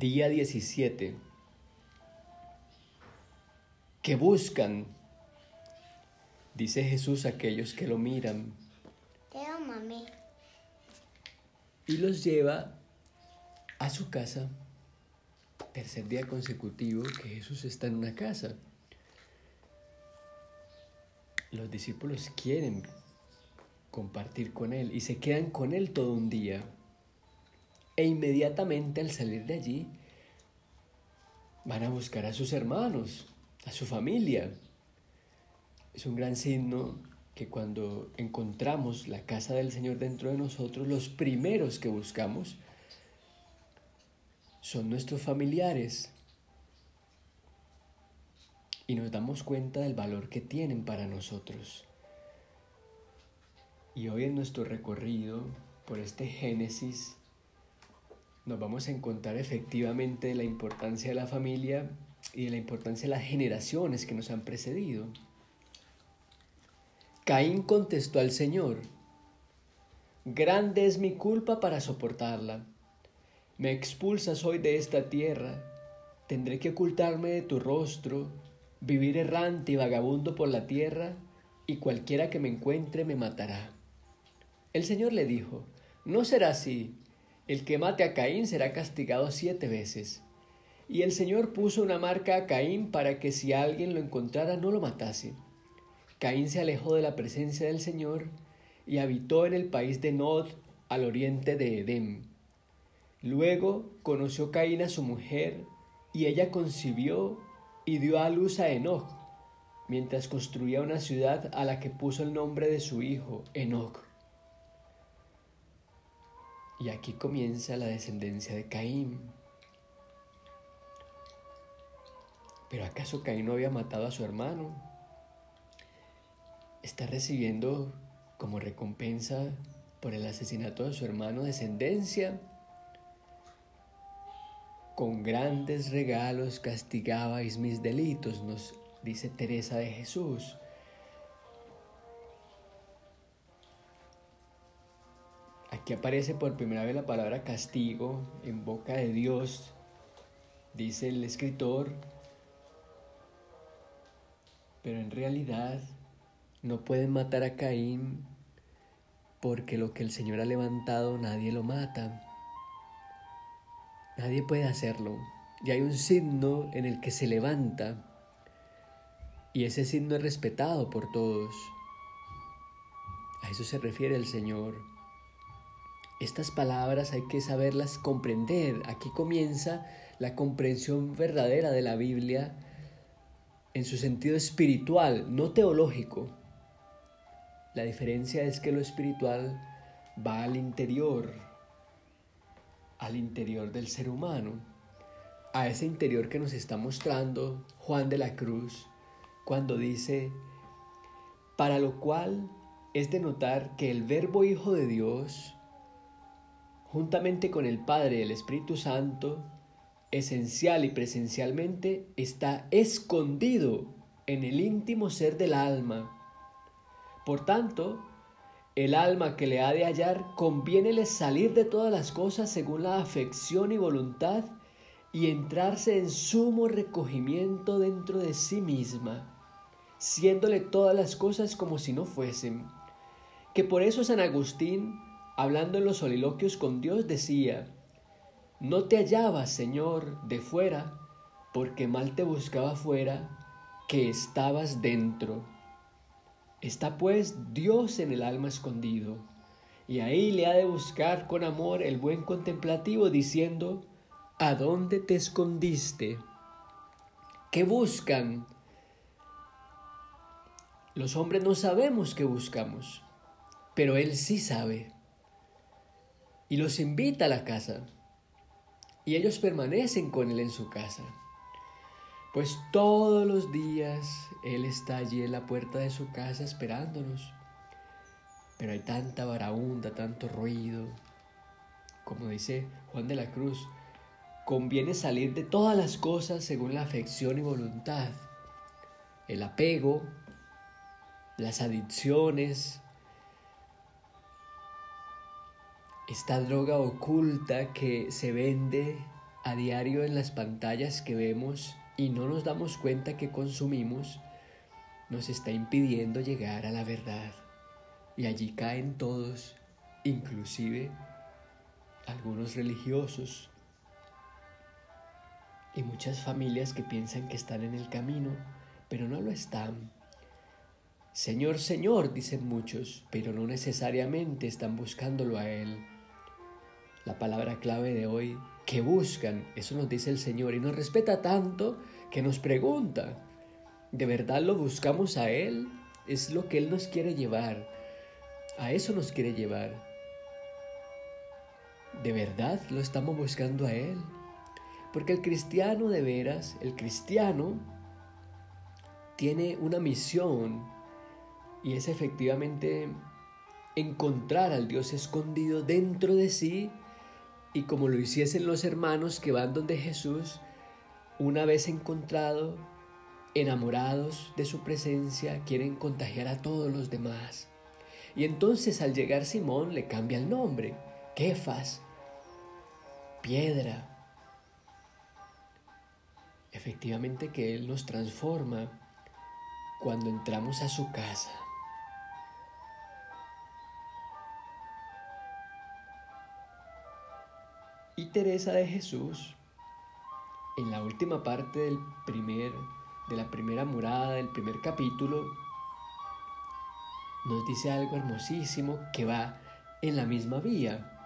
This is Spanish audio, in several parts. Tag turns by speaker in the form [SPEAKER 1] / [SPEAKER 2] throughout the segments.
[SPEAKER 1] Día 17. ¿Qué buscan? Dice Jesús a aquellos que lo miran.
[SPEAKER 2] mami.
[SPEAKER 1] Y los lleva a su casa. Tercer día consecutivo que Jesús está en una casa. Los discípulos quieren compartir con Él y se quedan con Él todo un día. E inmediatamente al salir de allí van a buscar a sus hermanos, a su familia. Es un gran signo que cuando encontramos la casa del Señor dentro de nosotros, los primeros que buscamos son nuestros familiares. Y nos damos cuenta del valor que tienen para nosotros. Y hoy en nuestro recorrido por este Génesis nos vamos a encontrar efectivamente la importancia de la familia y de la importancia de las generaciones que nos han precedido. Caín contestó al Señor, Grande es mi culpa para soportarla. Me expulsas hoy de esta tierra, tendré que ocultarme de tu rostro, vivir errante y vagabundo por la tierra, y cualquiera que me encuentre me matará. El Señor le dijo, No será así, el que mate a Caín será castigado siete veces. Y el Señor puso una marca a Caín para que si alguien lo encontrara no lo matase. Caín se alejó de la presencia del Señor y habitó en el país de Nod al oriente de Edén. Luego conoció Caín a su mujer y ella concibió y dio a luz a Enoch, mientras construía una ciudad a la que puso el nombre de su hijo, Enoch. Y aquí comienza la descendencia de Caín. Pero ¿acaso Caín no había matado a su hermano? Está recibiendo como recompensa por el asesinato de su hermano descendencia. Con grandes regalos castigabais mis delitos, nos dice Teresa de Jesús. Aquí aparece por primera vez la palabra castigo en boca de Dios, dice el escritor, pero en realidad no pueden matar a Caín porque lo que el Señor ha levantado nadie lo mata. Nadie puede hacerlo. Y hay un signo en el que se levanta y ese signo es respetado por todos. A eso se refiere el Señor. Estas palabras hay que saberlas comprender. Aquí comienza la comprensión verdadera de la Biblia en su sentido espiritual, no teológico. La diferencia es que lo espiritual va al interior, al interior del ser humano, a ese interior que nos está mostrando Juan de la Cruz cuando dice, para lo cual es de notar que el verbo Hijo de Dios, juntamente con el Padre y el Espíritu Santo, esencial y presencialmente, está escondido en el íntimo ser del alma. Por tanto, el alma que le ha de hallar conviénele salir de todas las cosas según la afección y voluntad y entrarse en sumo recogimiento dentro de sí misma, siéndole todas las cosas como si no fuesen. Que por eso San Agustín hablando en los soliloquios con Dios, decía, no te hallabas, Señor, de fuera, porque mal te buscaba fuera, que estabas dentro. Está pues Dios en el alma escondido, y ahí le ha de buscar con amor el buen contemplativo, diciendo, ¿a dónde te escondiste? ¿Qué buscan? Los hombres no sabemos qué buscamos, pero Él sí sabe y los invita a la casa. Y ellos permanecen con él en su casa. Pues todos los días Él está allí en la puerta de su casa esperándonos. Pero hay tanta varaunda, tanto ruido. Como dice Juan de la Cruz, conviene salir de todas las cosas según la afección y voluntad. El apego, las adicciones, esta droga oculta que se vende a diario en las pantallas que vemos y no nos damos cuenta que consumimos, nos está impidiendo llegar a la verdad. Y allí caen todos, inclusive algunos religiosos y muchas familias que piensan que están en el camino, pero no lo están. Señor, Señor, dicen muchos, pero no necesariamente están buscándolo a Él. La palabra clave de hoy, que buscan, eso nos dice el Señor y nos respeta tanto que nos pregunta, ¿de verdad lo buscamos a Él? Es lo que Él nos quiere llevar. A eso nos quiere llevar. ¿De verdad lo estamos buscando a Él? Porque el cristiano de veras, el cristiano, tiene una misión y es efectivamente encontrar al Dios escondido dentro de sí y como lo hiciesen los hermanos que van donde Jesús, una vez encontrado, enamorados de su presencia, quieren contagiar a todos los demás. Y entonces al llegar Simón le cambia el nombre, Kefas, piedra. Efectivamente que Él nos transforma cuando entramos a su casa. Y Teresa de Jesús, en la última parte del primer, de la primera morada, del primer capítulo, nos dice algo hermosísimo que va en la misma vía.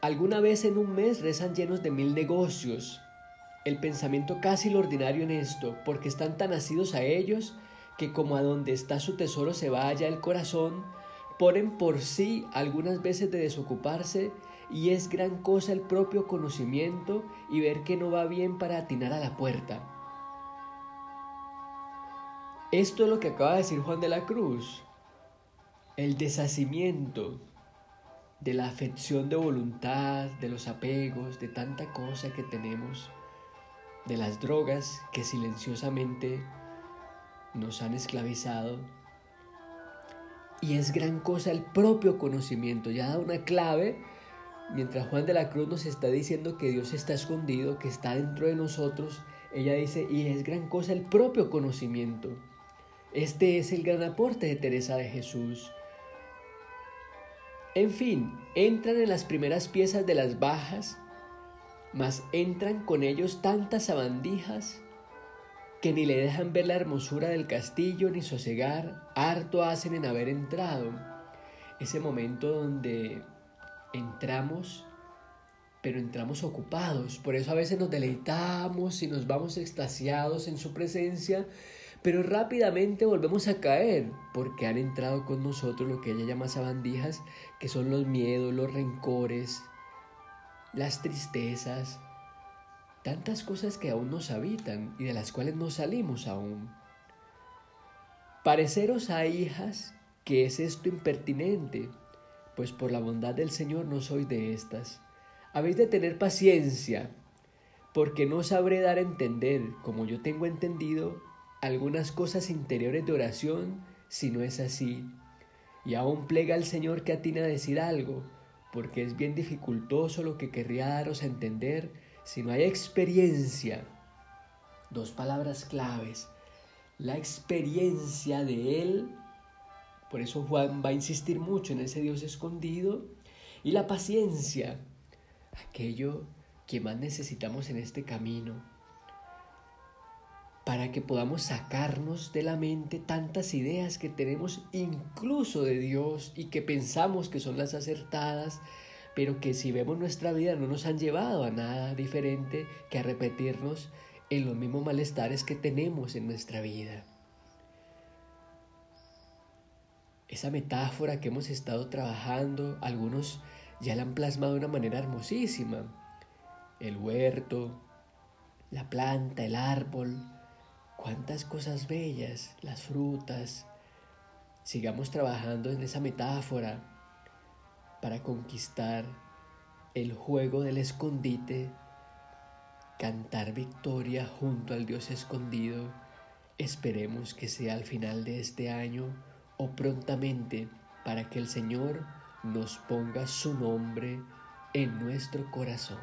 [SPEAKER 1] Alguna vez en un mes rezan llenos de mil negocios. El pensamiento casi lo ordinario en esto, porque están tan asidos a ellos que como a donde está su tesoro se vaya el corazón, ponen por sí algunas veces de desocuparse y es gran cosa el propio conocimiento y ver que no va bien para atinar a la puerta. Esto es lo que acaba de decir Juan de la Cruz. El deshacimiento de la afección de voluntad, de los apegos, de tanta cosa que tenemos, de las drogas que silenciosamente nos han esclavizado. Y es gran cosa el propio conocimiento. Ya da una clave mientras Juan de la Cruz nos está diciendo que Dios está escondido, que está dentro de nosotros, ella dice, y es gran cosa el propio conocimiento. Este es el gran aporte de Teresa de Jesús. En fin, entran en las primeras piezas de las bajas, mas entran con ellos tantas sabandijas que ni le dejan ver la hermosura del castillo ni sosegar, harto hacen en haber entrado. Ese momento donde entramos, pero entramos ocupados. Por eso a veces nos deleitamos y nos vamos extasiados en su presencia, pero rápidamente volvemos a caer porque han entrado con nosotros lo que ella llama sabandijas, que son los miedos, los rencores, las tristezas, tantas cosas que aún nos habitan y de las cuales no salimos aún. Pareceros a hijas que es esto impertinente, pues por la bondad del Señor no soy de estas. Habéis de tener paciencia, porque no sabré dar a entender, como yo tengo entendido, algunas cosas interiores de oración, si no es así. Y aún plega al Señor que atina a decir algo, porque es bien dificultoso lo que querría daros a entender si no hay experiencia. Dos palabras claves. La experiencia de Él por eso Juan va a insistir mucho en ese Dios escondido y la paciencia, aquello que más necesitamos en este camino, para que podamos sacarnos de la mente tantas ideas que tenemos incluso de Dios y que pensamos que son las acertadas, pero que si vemos nuestra vida no nos han llevado a nada diferente que a repetirnos en los mismos malestares que tenemos en nuestra vida. Esa metáfora que hemos estado trabajando, algunos ya la han plasmado de una manera hermosísima. El huerto, la planta, el árbol, cuántas cosas bellas, las frutas. Sigamos trabajando en esa metáfora para conquistar el juego del escondite, cantar victoria junto al Dios escondido. Esperemos que sea al final de este año o prontamente para que el Señor nos ponga su nombre en nuestro corazón.